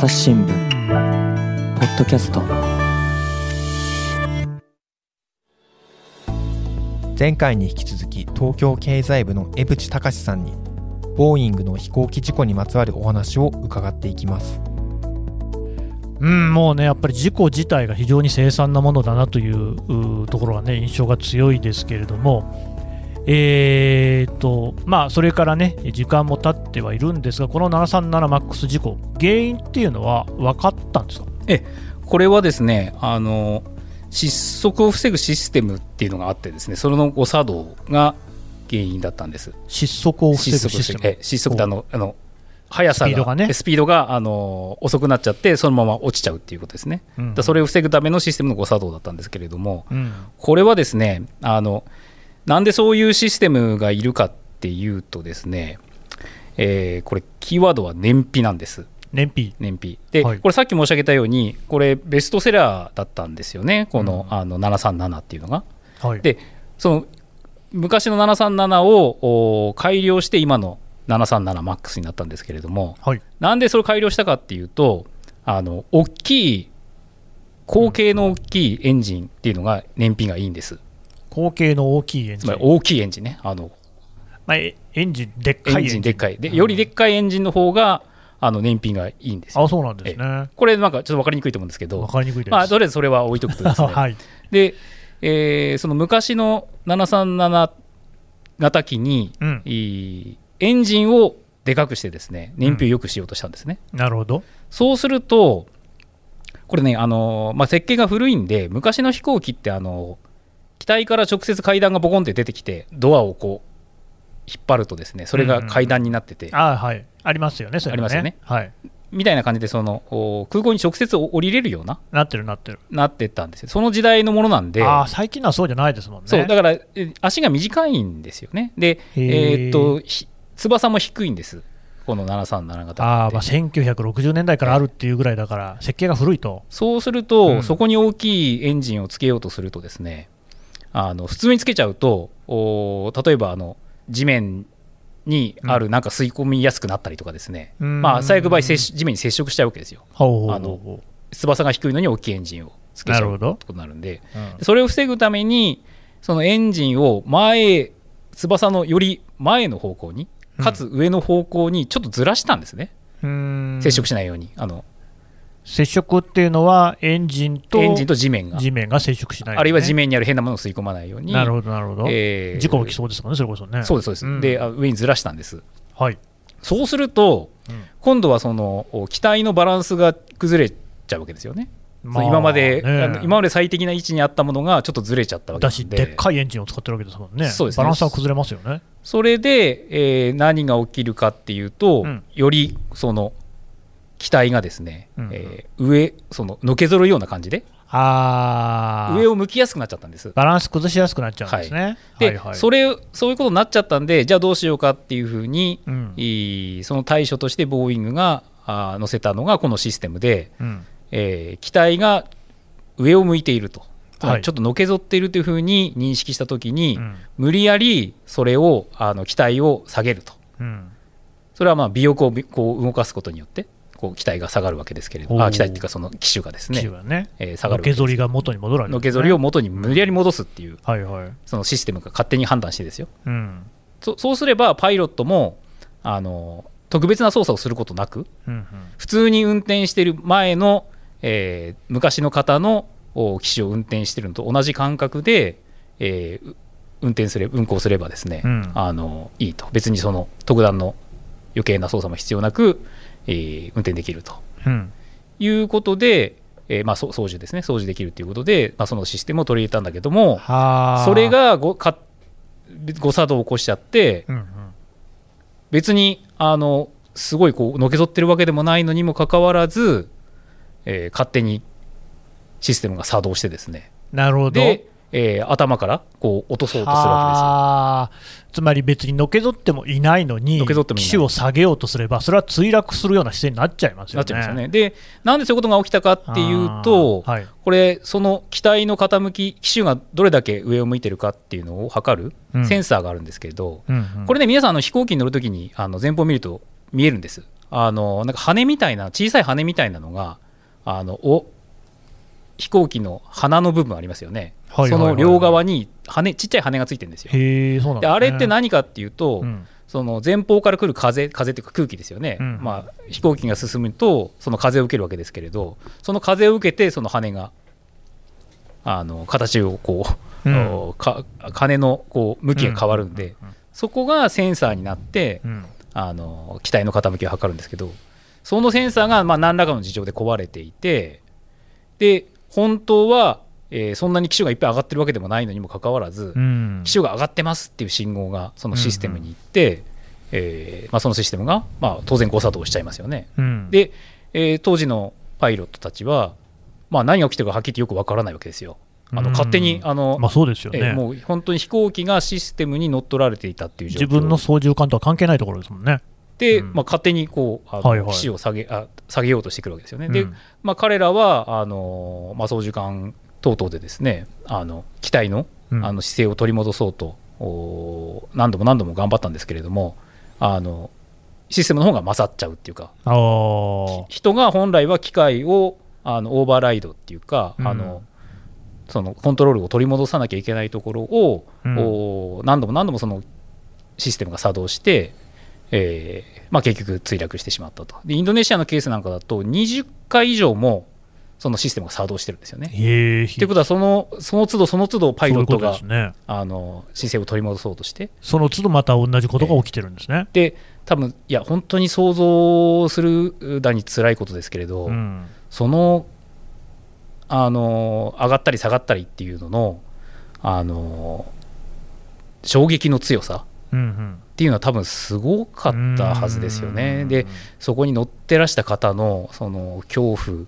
朝日新聞ポッドキャスト。前回に引き続き東京経済部の江淵隆さんにボーイングの飛行機事故にまつわるお話を伺っていきます。うん、もうね、やっぱり事故自体が非常に凄惨なものだなといううところがね、印象が強いですけれども、えーと、まあ、それからね、時間も経ってはいるんですが、この 737MAX 事故、原因っていうのは分かったんですか？これはですねあの失速を防ぐシステムっていうのがあってですねその誤作動が原因だったんです。失速を防ぐシステム。え失速ってあのあの速さがスピードがね。えスピードがあの遅くなっちゃってそのまま落ちちゃうっていうことですね、うん。だそれを防ぐためのシステムの誤作動だったんですけれどもうん。これはですねあのなんでそういうシステムがいるかっていうとですね、えーこれキーワードは燃費なんです燃費。燃費で、はいこれさっき申し上げたようにこれベストセラーだったんですよねこの,、あの737っていうのが。はい。でその昔の737をお改良して今の 737MAX になったんですけれどもはい。なんでそれを改良したかっていうとあの大きい口径の大きいエンジンっていうのが燃費がいいんです口径の大きいエンジン。つまり大きいエンジンねあのまあ、エエンジン、でっかいエンジン。でっかいでよりでっかいエンジンの方があの燃費がいいんですよあ、そうなんですね。これなんかちょっと分かりにくいと思うんですけどわかりにくいです。まあ、とりあえずそれは置いとくとですね、はい。で、えーその昔の737型機に、うん。エンジンをでかくしてですね燃費を良くしようとしたんですね、なるほど。そうするとこれねあの、まあ、設計が古いんで昔の飛行機ってあの機体から直接階段がボコンって出てきてドアをこう引っ張るとですねそれが階段になってて、あはい。ありますよね、それはありますよね。はい。みたいな感じでそのお空港に直接降りれるようななってるなってる。なってったんですよその時代のものなんでああ、最近のはそうじゃないですもんね。そうだからえ足が短いんですよね。で、えーっとひ翼も低いんです、この737型ってあーまあ1960年代からあるっていうぐらいだから、設計が古いと。そうすると、うんそこに大きいエンジンをつけようとするとですね、あの普通につけちゃうと、お例えばあの地面にあるなんか吸い込みやすくなったりとかですね、うん。まあ、最悪場合地面に接触しちゃうわけですよ。あの翼が低いのに大きいエンジンをつけちゃうってことになるんで、うん。それを防ぐためにそのエンジンを前翼のより前の方向にかつ上の方向にちょっとずらしたんですね、うーん。接触しないように。あの接触っていうのは、エンジンとエンジンと地面が、地面が接触しない、あるいは地面面にある変なものを吸い込まないように。なるほど、なるほど。えー。事故起きそうですもんね、それこそね。そうですそうです、ん。であ上にずらしたんです。はい。そうするとうん。今度はそのお機体のバランスが崩れちゃうわけですよね、そう今まで、ね今まで最適な位置にあったものがちょっとずれちゃったわけなんだし、ででっかいエンジンを使ってるわけですもんね。そうです。ねバランスは崩れますよね。それで、えー何が起きるかっていうと、うん。よりその機体がですね、うんえー上そののけぞるような感じでああ。上を向きやすくなっちゃったんです。バランス崩しやすくなっちゃうんですね。で、はいはい、それそういうことになっちゃったんでじゃあどうしようかっていうふうに、うん。いいその対処としてボーイングがあー載せたのがこのシステムで、うん。えー機体が上を向いていると、はい。りちょっとのけぞっているというふうに認識したときに、うん。無理やりそれをあの機体を下げると。うん。それはまあ尾翼をびこう動かすことによってこう機体が下がるわけですけれどおー。あ機体っていうかその機種がですねね、えー下がるわけぞりが元に戻るわけですねのけぞりを元に無理やり戻すっていうはいはい。そのシステムが勝手に判断してですよ。うん。そそうすればパイロットもあの特別な操作をすることなくうんうん。普通に運転している前の、えー昔の方のお機種を運転しているのと同じ感覚で、えーう運転すれ運行すればですね、うん。あのいいと。別にその特段の余計な操作も必要なく、えー運転できると。うん。いうことで、えーまあ、そ操縦ですね。操縦できるということで、まあ、そのシステムを取り入れたんだけどもはあ。それ、がごか誤作動を起こしちゃってうんうん、別にあのすごいこうのけぞってるわけでもないのにもかかわらず、えー勝手にシステムが作動してですね。なるほど。で、えー頭からこう落とそうとするわはあつまり別にのけぞってもいないのに、のけぞってもいない機種を下げようとすれば、それは墜落するような姿勢になっちゃいますよね。けですよ。なっちゃいますよね。でなんでそういうことが起きたかっていうと、はいこれその機体の傾き機種がどれだけ上を向いてるかっていうのを測るうんセンサーがあるんですけれど、うんうんこれね皆さんあの飛行機に乗るときにあの前方を見ると見えるんですあのなんか羽みたいな小さい羽みたいなのがあのお飛行機の鼻の部分ありますよね、はいその両側に羽ちっちゃい羽がついてるんですよ。へえそうなんでね。あれって何かっていうと、うん。その前方から来る風風っていうか空気ですよね、うんまあ、飛行機が進むとその風を受けるわけですけれどその風を受けてその羽があの形をこう、うん。おか羽のこう向きが変わるんで、そこがセンサーになってうん。あの機体の傾きを測るんですけどそのセンサーがまあ何らかの事情で壊れていてで本当は、えーそんなに機種がいっぱい上がってるわけでもないのにもかかわらず、うん。機種が上がってますっていう信号がそのシステムに行って、えーまあ、そのシステムが、まあ、当然誤作動しちゃいますよね。うん。で、えー当時のパイロットたちは、まあ、何が起きてるかはっきりよくわからないわけですよ。あうん。の勝手にあの、まあそうですよね。えーもう本当に飛行機がシステムに乗っ取られていたっていう状況。自分の操縦桿とは関係ないところですもんねで、うん。まあ、勝手にこうあの機種を下げあ下げようとしてくるわけですよね。でうん。まあ、彼らはあの、まあ、操縦桿等々でですねあの機体のうん。あの姿勢を取り戻そうと、お何度も何度も頑張ったんですけれどもあのシステムの方が勝っちゃうっていうか人が本来は機械をあのオーバーライドっていうか、うん。あのそのコントロールを取り戻さなきゃいけないところを、うん。お何度も何度もそのシステムが作動して、えーまあ、結局墜落してしまったと。でインドネシアのケースなんかだと20回以上もそのシステムが作動してるんですよね。ということはそのその都度その都度パイロットがそういうね。あの姿勢を取り戻そうとして。その都度また同じことが起きてるんですね、で多分いや本当に想像するだに辛いことですけれど、うん。そのあの上がったり下がったりっていうののあの衝撃の強さうんっていうのは多分すごかうんったはずですよね。うんでそこに乗ってらした方のその恐怖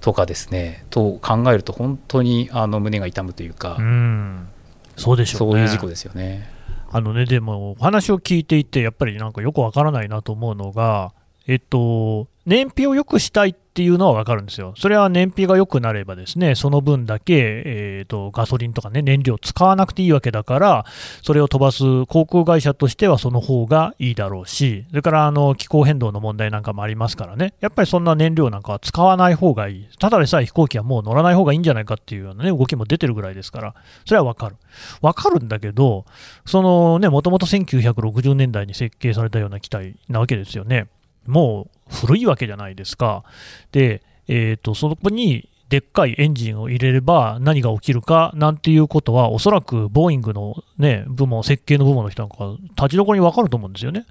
とかですねと考えると本当にあの胸が痛むというか、うんそうでしょうねそういう事故ですよね。あのね、でも、お話を聞いていて、やっぱりなんかよくわからないなと思うのが、えっと、燃費を良くしたいっていうのはわかるんですよ。それは燃費が良くなればですね、その分だけ、えっと、ガソリンとかね、燃料を使わなくていいわけだから、それを飛ばす航空会社としてはその方がいいだろうし、それからあの気候変動の問題なんかもありますからね、やっぱりそんな燃料なんかは使わない方がいい。ただでさえ飛行機はもう乗らない方がいいんじゃないかっていうようなね、動きも出てるぐらいですから、それはわかる。わかるんだけど、そのね、もともと1960年代に設計されたような機体なわけですよね。もう古いわけじゃないですか。で、えっ、と、そこにでっかいエンジンを入れれば何が起きるかなんていうことは、おそらくボーイングのね、部門、設計の部門の人なんか、立ちどころにわかると思うんですよね。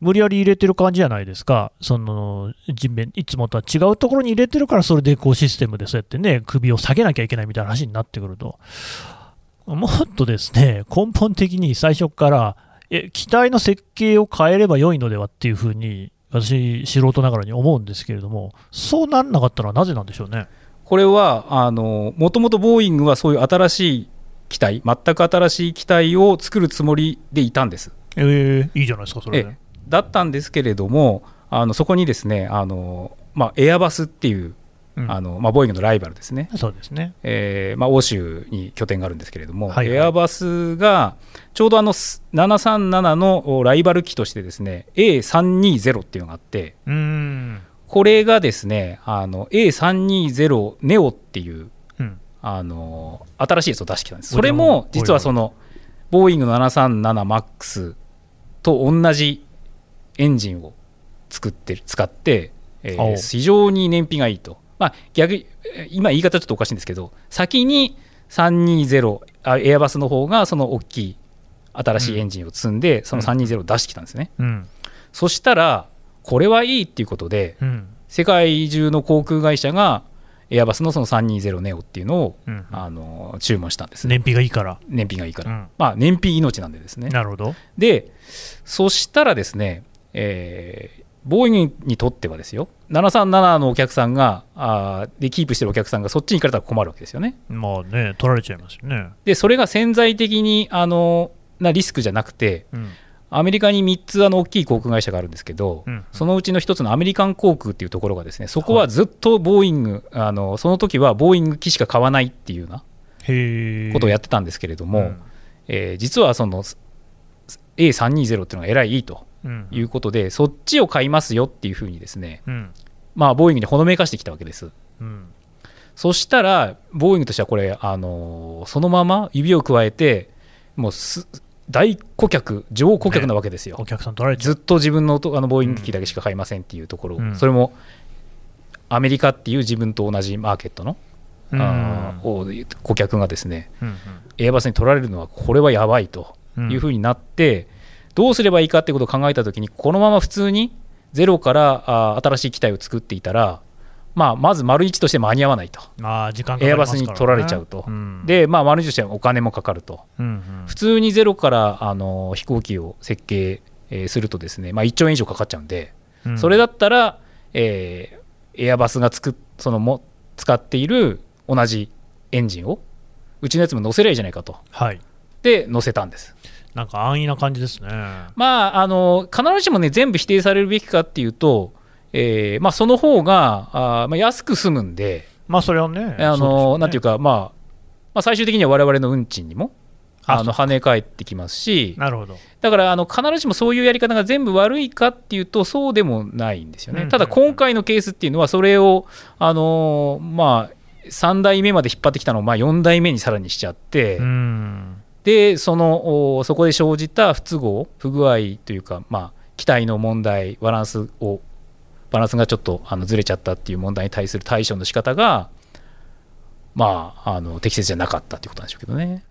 無理やり入れてる感じじゃないですか。その人面、いつもとは違うところに入れてるから、それでこうシステムでそうやってね、首を下げなきゃいけないみたいな話になってくると。もっとですね、根本的に最初から、え、機体の設計を変えれば良いのではっていうふうに、私、素人ながらに思うんですけれども、そうなんなかったのはなぜなんでしょうね？これはあのもともとボーイングはそういう新しい機体全く新しい機体を作るつもりでいたんです。えー、いいじゃないですか、それで。だったんですけれどもあのそこにですねあの、まあ、エアバスっていう、うんあのまあ、ボーイングのライバルですね、そうですね。えーまあ、欧州に拠点があるんですけれども、はいはい。エアバスがちょうどあのす737のライバル機としてですね A320 っていうのがあってうーん。これがですねあの A320 ネオっていううん。あの新しいやつを出してきたんです。それも実はそのボーイングの 737MAX と同じエンジンを作ってる使って、えー非常に燃費がいいと、まあ、逆今言い方ちょっとおかしいんですけど先に320あエアバスの方がその大きい新しいエンジンを積んで、その320を出してきたんですね、うん。そしたらこれはいいっていうことでうん。世界中の航空会社がエアバスのその320ネオっていうのを、うん。あの注文したんですね燃費がいいから。燃費がいいから、うん。まあ燃費命なんでですねなるほど。でそしたらですね、えーボーイングにとってはですよ737のお客さんがあーでキープしてるお客さんがそっちに行かれたら困るわけですよねまあね、取られちゃいますよね。でそれが潜在的にあのなリスクじゃなくてうん。アメリカに3つあの大きい航空会社があるんですけど、うんそのうちの1つのアメリカン航空っていうところがですねそこはずっとボーイング、あのその時はボーイング機しか買わないっていうようなへえ。ことをやってたんですけれども、うんえー実はその A320 っていうのがえらいいいとうんいうことで、そっちを買いますよっていうふうにですね、うん。まあ、ボーイングにほのめかしてきたわけです。うん。そしたら、ボーイングとしてはこれ、あのーそのまま指を加えて、もうす大顧客、上顧客なわけですよ。お客さん取られずっと自分のとあのボーイング機だけしか買いませんっていうところ、うん。それもアメリカっていう自分と同じマーケットの、うん。顧客がですね、うんエアバスに取られるのはこれはやばいとうんいうふうになって、どうすればいいかってことを考えたときに、このまま普通にゼロからあー新しい機体を作っていたら、まあ、まず丸一として間に合わないと。まあ時間かかエアバスに取られちゃうと。うん。で、まあ、丸一としてはお金もかかると。うんうん。普通にゼロからあの飛行機を設計、えーするとですね、まあ、1兆円以上かかっちゃうんで、うん。それだったら、えーエアバスがつくそのも使っている同じエンジンをうちのやつも乗せりゃいいじゃないかと。はい。で乗せたんですなんか安易な感じですね。まああの必ずしもね全部否定されるべきかっていうと、えーまあ、その方があー、まあ、安く済むんでまあそれはねあのなんていうかか、まあ、まあ最終的には我々の運賃にもあの跳ね返ってきますしなるほど。だからあの必ずしもそういうやり方が全部悪いかっていうとそうでもないんですよね、うんただ今回のケースっていうのはそれを、あのーまあ、3代目まで引っ張ってきたのをまあ4代目にさらにしちゃって、うんでそのそこで生じた不都合不具合というか、まあ、機体の問題バランスをバランスがちょっとあのずれちゃったっていう問題に対する対処の仕方がまああの適切じゃなかったっていうことなんでしょうけどね。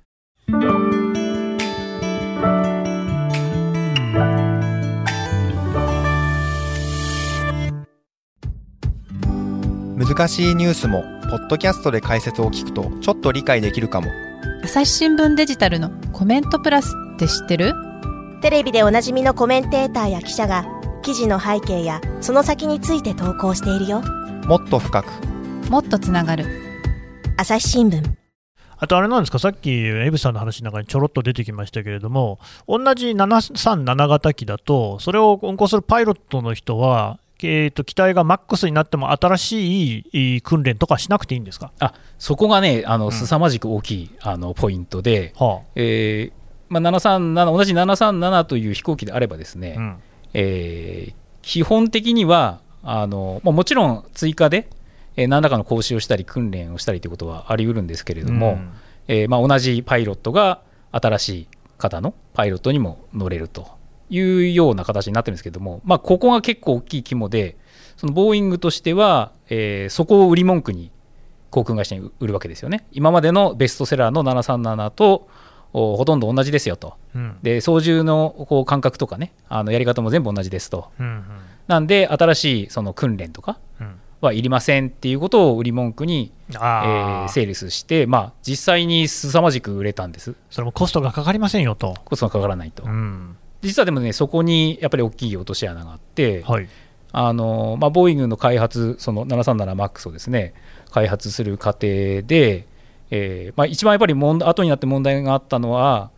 難しいニュースもポッドキャストで解説を聞くとちょっと理解できるかも朝日新聞デジタルのコメントプラスって知ってる？テレビでおなじみのコメンテーターや記者が記事の背景やその先について投稿しているよ。もっと深く。もっとつながる。朝日新聞。あとあれなんですか、さっきエブさんの話の中にちょろっと出てきましたけれども、同じ737型機だと、それを運航するパイロットの人は、えー、と機体がマックスになっても新しい訓練とかしなくていいんですか、あそこがねあのん。凄まじく大きい、あのポイントで、はえーまあ、737同じ737という飛行機であればですね、あうん。えー基本的にはあの、まあ、もちろん追加で、えー何らかの講習をしたり訓練をしたりということはあり得るんですけれども、うん。えーまあ、同じパイロットが新しい方のパイロットにも乗れるというような形になってるんですけども、まあ、ここが結構大きい肝でそのボーイングとしては、えーそこを売り文句に航空会社に売るわけですよね。今までのベストセラーの737とおほとんど同じですよと。うん。で操縦のこう感覚とかねあのやり方も全部同じですと。うんなんで新しいその訓練とかうん。はいりませんっていうことを売り文句に、えああ、ーセールスして、まあ、実際に凄まじく売れたんです。それもコストがかかりませんよと。コストがかからないと、うん実はでもねそこにやっぱり大きい落とし穴があって、はい。あのまあ、ボーイングの開発その 737MAX をですね開発する過程で、えーまあ、一番やっぱり問題後になって問題があったのは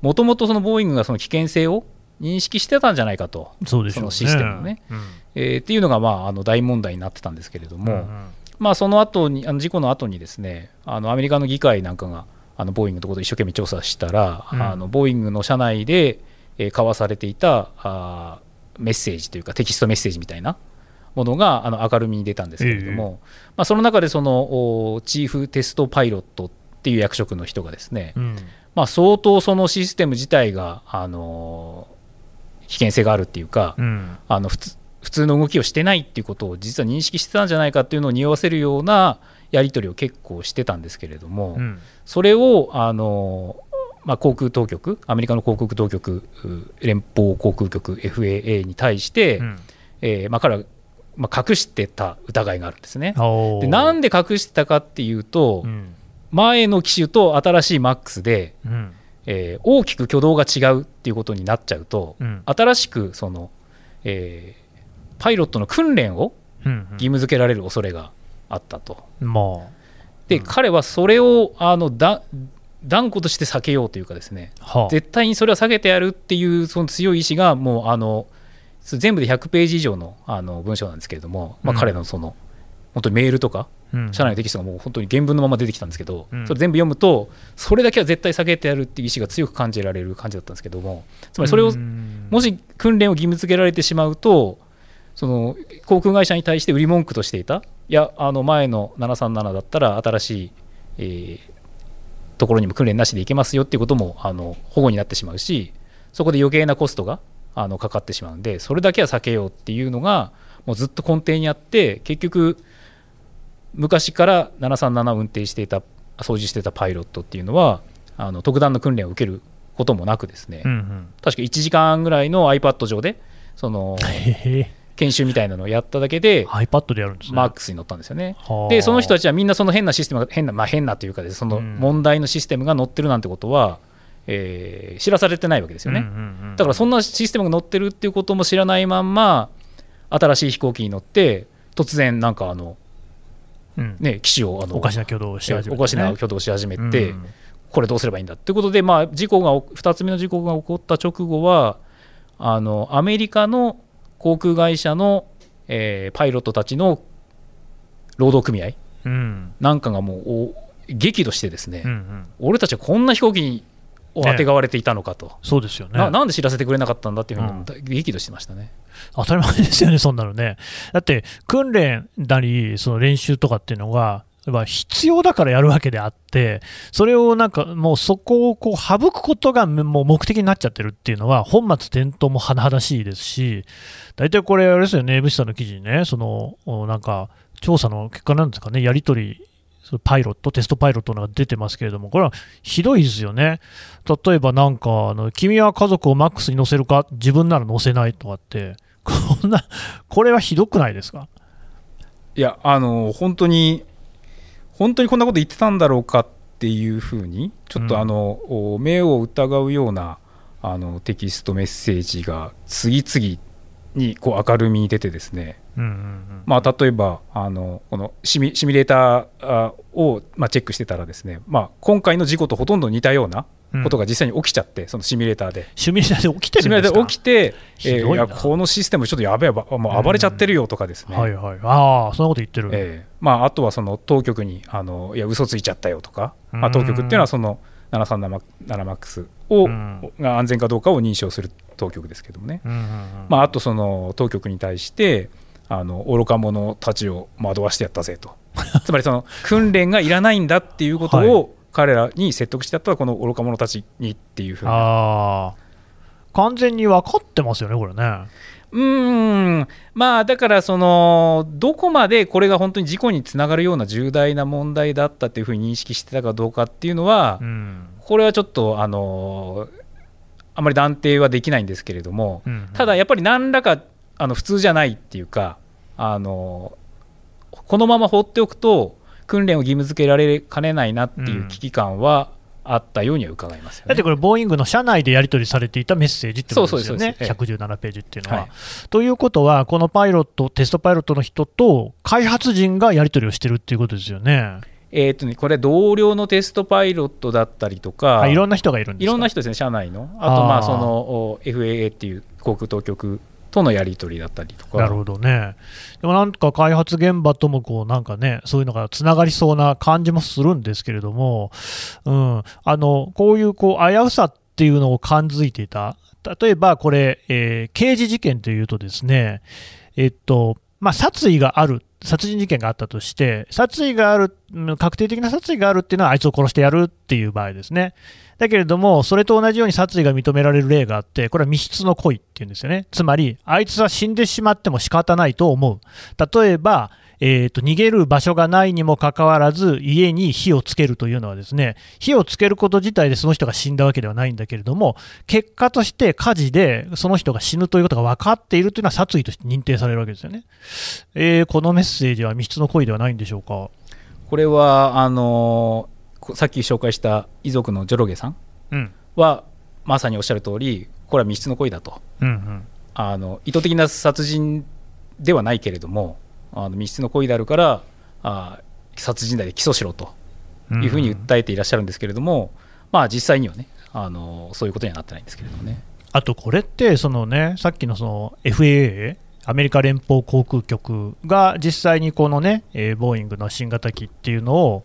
もともとそのボーイングがその危険性を認識してたんじゃないかと、そうでしね。そのシステムのね。うん。えーっていうのが、まあ、あの大問題になってたんですけれども、うんうん。まあ、その後にあの事故の後にですねあのアメリカの議会なんかがあのボーイングのところで一生懸命調査したら、うん。あのボーイングの社内で、えー交わされていたあーメッセージというかテキストメッセージみたいなものがあの明るみに出たんですけれども、まあ、その中でそのおチーフテストパイロットっていう役職の人がですね、うん。まあ、相当そのシステム自体が、あのー危険性があるっていうか、うん。あの普通普通の動きをしてないっていうことを実は認識してたんじゃないかっていうのを匂わせるようなやり取りを結構してたんですけれども、うん。それをあの、まあ、航空当局アメリカの航空当局う連邦航空局 FAA に対して、うん。えーまあ、彼は、まあ、隠してた疑いがあるんですね。でなんで隠してたかっていうと、うん。前の機種と新しい MAX で、うん。えー大きく挙動が違うっていうことになっちゃうと、うん。新しくその、えーパイロットの訓練をうん義務付けられる恐れがあったと。まで、うん。彼はそれをあのだ断固として避けようというかですねあはあ。絶対にそれは避けてやるっていうその強い意志がもうあの全部で100ページ以上のあの文章なんですけれども、まあ、うん。彼のその本当にメールとかうん。社内のテキストがもう本当に原文のまま出てきたんですけど、うん。それ全部読むとそれだけは絶対避けてやるっていう意思が強く感じられる感じだったんですけどもつまりそれをうん。もし訓練を義務付けられてしまうとその航空会社に対して売り文句としていたいやあの前の737だったら新しい、えーところにも訓練なしで行けますよっていうこともあの保護になってしまうしそこで余計なコストがあのかかってしまうんでそれだけは避けようっていうのがもうずっと根底にあって結局昔から737を運転していた操縦していたパイロットっていうのはあの特段の訓練を受けることもなくですね、うんうん。確か1時間ぐらいの iPad 上でその 研修みたいなのをやっただけで iPad でやるんですね。マックスに乗ったんですよね。はあでその人たちはみんなその変なシステムが変なまあ変なというかそのうん問題のシステムが載ってるなんてことは、えー知らされてないわけですよね。うんうんうんだからそんなシステムが載ってるっていうことも知らないまんま新しい飛行機に乗って突然なんかあのうんね機種をあのおかしな挙動をし始めて、ね、おかしな挙動をし始めて、うんこれどうすればいいんだっていうことで、まあ、事故が2つ目の事故が起こった直後はあのアメリカの航空会社の、えーパイロットたちの労働組合うん。なんかがもうお激怒してですね、うんうん。俺たちはこんな飛行機をあてがわれていたのかと、そうですよね。ななんで知らせてくれなかったんだっていうふうに、うん。激怒してましたね。当たり前ですよね、そんなのね。だって、訓練なり、その練習とかっていうのが、まあ必要だからやるわけであって、それをなんかもうそこをこう省くことがもう目的になっちゃってるっていうのは、本末転倒も甚だしいですし、大体これ、あれですよね、江口さんの記事にね、そのなんか調査の結果なんですかね、やり取り、パイロット、テストパイロットのが出てますけれども、これはひどいですよね。例えばなんかあの、君は家族をマックスに乗せるか、自分なら乗せないとかって、こんな、これはひどくないですか？いやあの本当に本当にこんなこと言ってたんだろうかっていうふうにちょっうん。とあの、お目を疑うようなあのテキストメッセージが次々にこう明るみに出てですね、うんうんうん。まあ、例えばあのこのシミシミュレーターあを、まあ、チェックしてたらですね、まあ、今回の事故とほとんど似たようなことが実際に起きちゃって、そのシミュレーターで。シミュレーターで起きてシミュレーターるんですかで起きて、えーいやこのシステムちょっとやべえばもう暴れちゃってるよとかですね、はいはい。ああ、そんなこと言ってる。ええまあ、あとはその当局にあのいや嘘ついちゃったよとか、まあ、うん当局っていうのはその737マックスを、うん。が安全かどうかを認証する当局ですけどもね、うんうんうん。まあ、あとその当局に対してあの愚か者たちを惑わしてやったぜと。つまりその訓練がいらないんだっていうことはい。を彼らに説得してやったらこの愚か者たちにっていうふうな。完全に分かってますよね、これね。うーん。まあだからそのどこまでこれが本当に事故につながるような重大な問題だったっていうふうに認識してたかどうかっていうのは、うん。これはちょっとあのあまり断定はできないんですけれども、うん。ただやっぱり何らかあの普通じゃないっていうかあのこのまま放っておくと訓練を義務付けられかねないなっていう危機感はあったようには伺いますよね。だってこれ、ボーイングの社内でやり取りされていたメッセージってことですよね、そうそうそうです117ページっていうのは。はい。ということは、このパイロット、テストパイロットの人と開発陣がやり取りをしてるっていうことですよね。えーとねこれ同僚のテストパイロットだったりとかあいろんな人がいるんですか？いろんな人ですね、社内の、あとまあそのお FAA っていう航空当局とのやり取りだったりとか、なるほどね。でもなんか開発現場ともこうなんかね、そういうのがつながりそうな感じもするんですけれども、うん、あのこういうこう危うさっていうのを感づいていた、例えばこれ、えー刑事事件というとですね、えっとまあ、殺意がある、殺人事件があったとして、殺意がある、確定的な殺意があるっていうのは、あいつを殺してやるっていう場合ですね。だけれども、それと同じように殺意が認められる例があって、これは密室の故意っていうんですよね。つまり、あいつは死んでしまっても仕方ないと思う。例えば、えーと逃げる場所がないにもかかわらず、家に火をつけるというのはですね、火をつけること自体でその人が死んだわけではないんだけれども、結果として火事でその人が死ぬということが分かっているというのは殺意として認定されるわけですよね。えーこのメッセージは未必の故意ではないんでしょうか？これはあのこさっき紹介した遺族のジョロゲさんうん。は、まさにおっしゃる通り、これは密室の故意だと、うんうん。あの意図的な殺人ではないけれども、あの密室の故意であるから、あ殺人罪で起訴しろというふうに訴えていらっしゃるんですけれども、まあ、実際にはねあの、そういうことにはなってないんですけれどもね。あとこれって、そのね、さっきのその FAA、アメリカ連邦航空局が実際にこのね、えーボーイングの新型機っていうのを、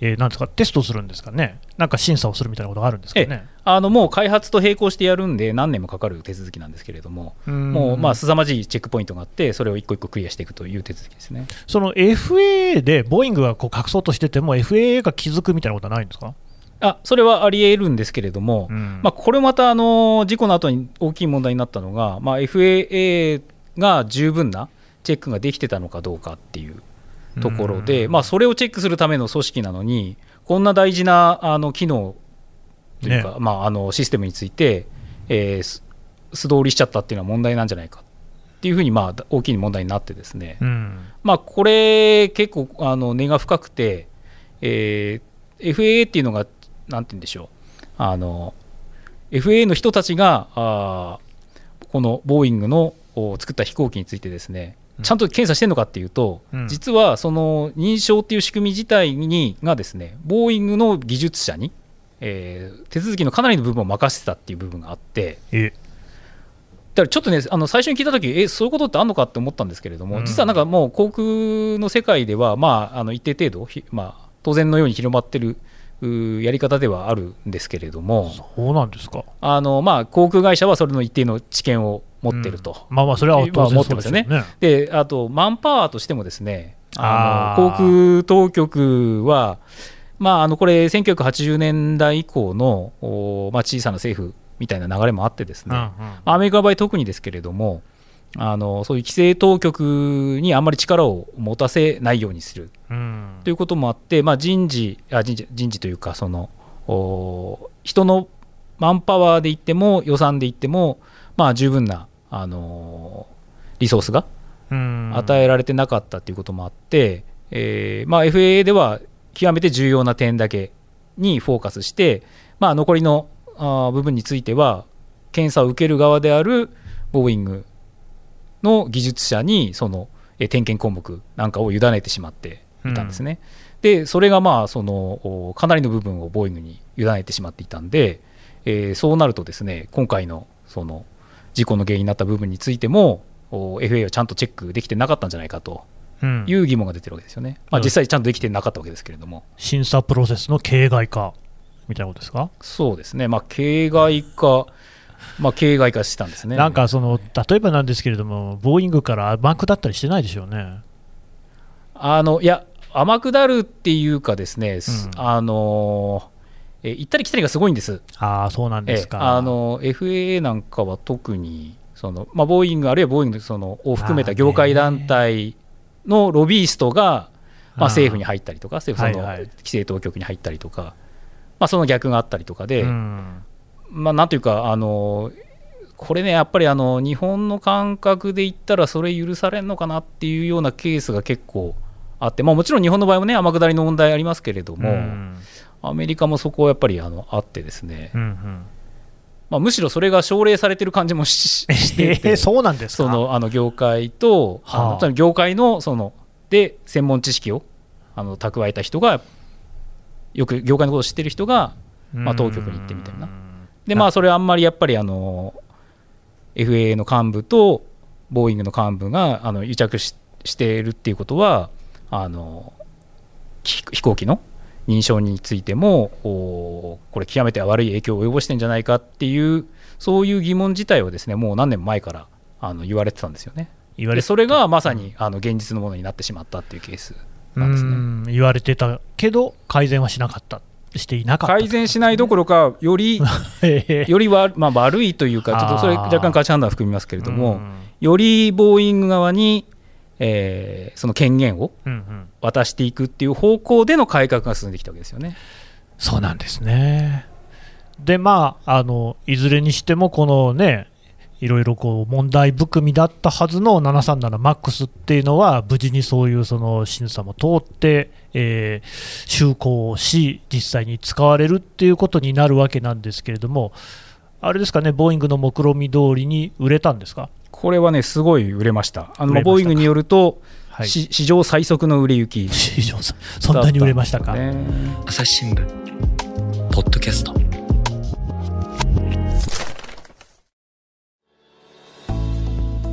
えーなんですか、テストするんですかね、なんか審査をするみたいなことがあるんですかね。あのもう開発と並行してやるんで、何年もかかる手続きなんですけれども、もうまあ凄まじいチェックポイントがあって、それを一個一個クリアしていくという手続きですね。その FAA で、ボーイングがこう隠そうとしてても、FAA が気づくみたいなことはないんですか、あそれはありえるんですけれども、うん。まあ、これまたあの事故の後に大きい問題になったのが、まあ、FAA が十分なチェックができてたのかどうかっていうところで、うん。まあ、それをチェックするための組織なのに、こんな大事なあの機能というか、ね。まあ、あのシステムについて、えーす素通りしちゃったっていうのは問題なんじゃないかっていうふうに、まあ、大きい問題になってですね、うん。まあ、これ、結構あの根が深くて、えー FAA っていうのが、なんて言うんでしょう、あの FAA の人たちが、あーこのボーイングのお作った飛行機についてですね、ちゃんと検査してるのかっていうと、うん。実はその認証っていう仕組み自体にがですね、ボーイングの技術者に、えー手続きのかなりの部分を任せてたっていう部分があって、え。だからちょっとね、あの最初に聞いたとき、え、そういうことってあるのかって思ったんですけれども、うん。実はなんかもう航空の世界では、まあ、あの一定程度、ひまあ、当然のように広まってるやり方ではあるんですけれども、そうなんですか。あのまあ、航空会社はそれの一定の知見を持ってると。まあまあ、それは当然まあ持ってますよね。そうであと、マンパワーとしてもですね、あの航空当局は、まあ、あのこれ、1980年代以降の、おまあ、小さな政府みたいな流れもあってですね、うんうん。アメリカの場合、特にですけれども、あのそういう規制当局にあんまり力を持たせないようにする。うん。ということもあって、まあ、人事あ人事人事というかそのお人のマンパワーで言っても予算で言っても、まあ、十分な、あのリソースがうん与えられてなかったということもあって、えーまあ、FAA では極めて重要な点だけにフォーカスして、まあ、残りのあー部分については検査を受ける側であるボーイングの技術者にそのえー点検項目なんかを委ねてしまっていたんですね。でそれがまあそのおかなりの部分をボーイングに委ねてしまっていたんで、えーそうなるとですね今回のその事故の原因になった部分についてもお FAA はちゃんとチェックできてなかったんじゃないかとうんいう疑問が出てるわけですよね。まあ、うん実際ちゃんとできてなかったわけですけれども、審査プロセスの形骸化みたいなことですか、そうですね、まあ、形骸化、まあ、形骸化したんですね。なんかその、例えばなんですけれども、ボーイングから甘くだったりしてないでしょうね。あのいや、天下るっていうかですね、すうんあのえ行ったり来たりがすごいんです。ああ、そうなんですか。ええあの FAA なんかは特にその、まあ、ボーイングあるいはボーイングそのを含めた業界団体のロビーストが、まあ、政府に入ったりとか政府その規制当局に入ったりとか、まあ、その逆があったりとかで、うん。まあ、なんというかあのこれねやっぱりあの日本の感覚で言ったらそれ許されるのかなっていうようなケースが結構あって、まあ、もちろん日本の場合もね天下りの問題ありますけれども、うんアメリカもそこはやっぱりあのあってですね、うんうん。まあ、むしろそれが奨励されてる感じもし してて、えーそうなんですか？そのあの業界と、あ。はあ業界のそので専門知識をあの蓄えた人が、よく業界のことを知ってる人が、まあ、当局に行ってみたいな。で、まあ、それはあんまりやっぱりあの FAA の幹部とボーイングの幹部があの癒着ししているっていうことは、あの飛飛行機の認証についても、おこれ、極めて悪い影響を及ぼしてんじゃないかっていう、そういう疑問自体をですねもう何年も前からあの言われてたんですよね。言われでそれがまさにあの現実のものになってしまったっていうケースなんですね。うん言われてたけど、改善はしなかった、していなかった。改善しないどころか、よりえーよりは、まあ、悪いというか、ちょっとそれ、若干価値判断を含みますけれども、うんよりボーイング側に、えーその権限を渡していくっていう方向での改革が進んできたわけですよね。そうなんですね。で、まあ、あのいずれにしても、このね、いろいろこう問題含みだったはずの 737MAX っていうのは、無事にそういうその審査も通って、えー就航し、実際に使われるっていうことになるわけなんですけれども、あれですかね、ボーイングの目論見通りに売れたんですか、これはね、すごい売れました。あのボーイングによると、はい、し史上最速の売れ行き。市場さんそんなに売れましたか？朝日新聞ポッドキャスト。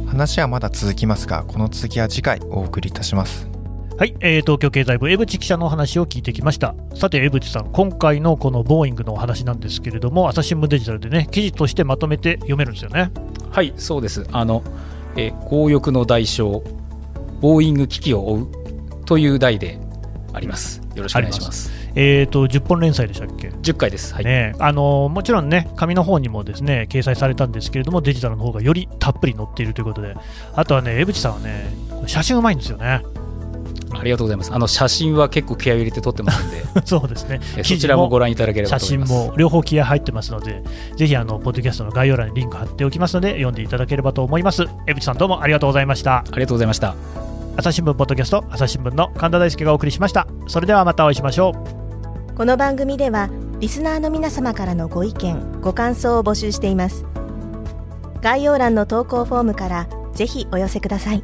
話はまだ続きますがこの続きは次回お送りいたしますはい、えー東京経済部江淵記者のお話を聞いてきました。さて江淵さん今回のこのボーイングのお話なんですけれども朝日新聞デジタルでね記事としてまとめて読めるんですよね。はいそうです。あの、えー強欲の代償ボーイング危機を追うという題であります。よろしくお願いします。えーと10本連載でしたっけ？10回です。はい、ね、あのもちろんね、紙の方にもですね掲載されたんですけれども、デジタルの方がよりたっぷり載っているということで、あとはね、江淵さんはね、写真うまいんですよね。ありがとうございますあの写真は結構気合を入れて撮ってますんで そうですね。えそちらもご覧いただければ写真と思いますも両方気合入ってますので、ぜひあのポッドキャストの概要欄にリンク貼っておきますので、読んでいただければと思います。江淵さんどうもありがとうございました。ありがとうございました朝日新聞ポッドキャスト、朝日新聞の神田大輔がお送りしました。それではまたお会いしましょう。この番組ではリスナーの皆様からのご意見ご感想を募集しています概要欄の投稿フォームからぜひお寄せください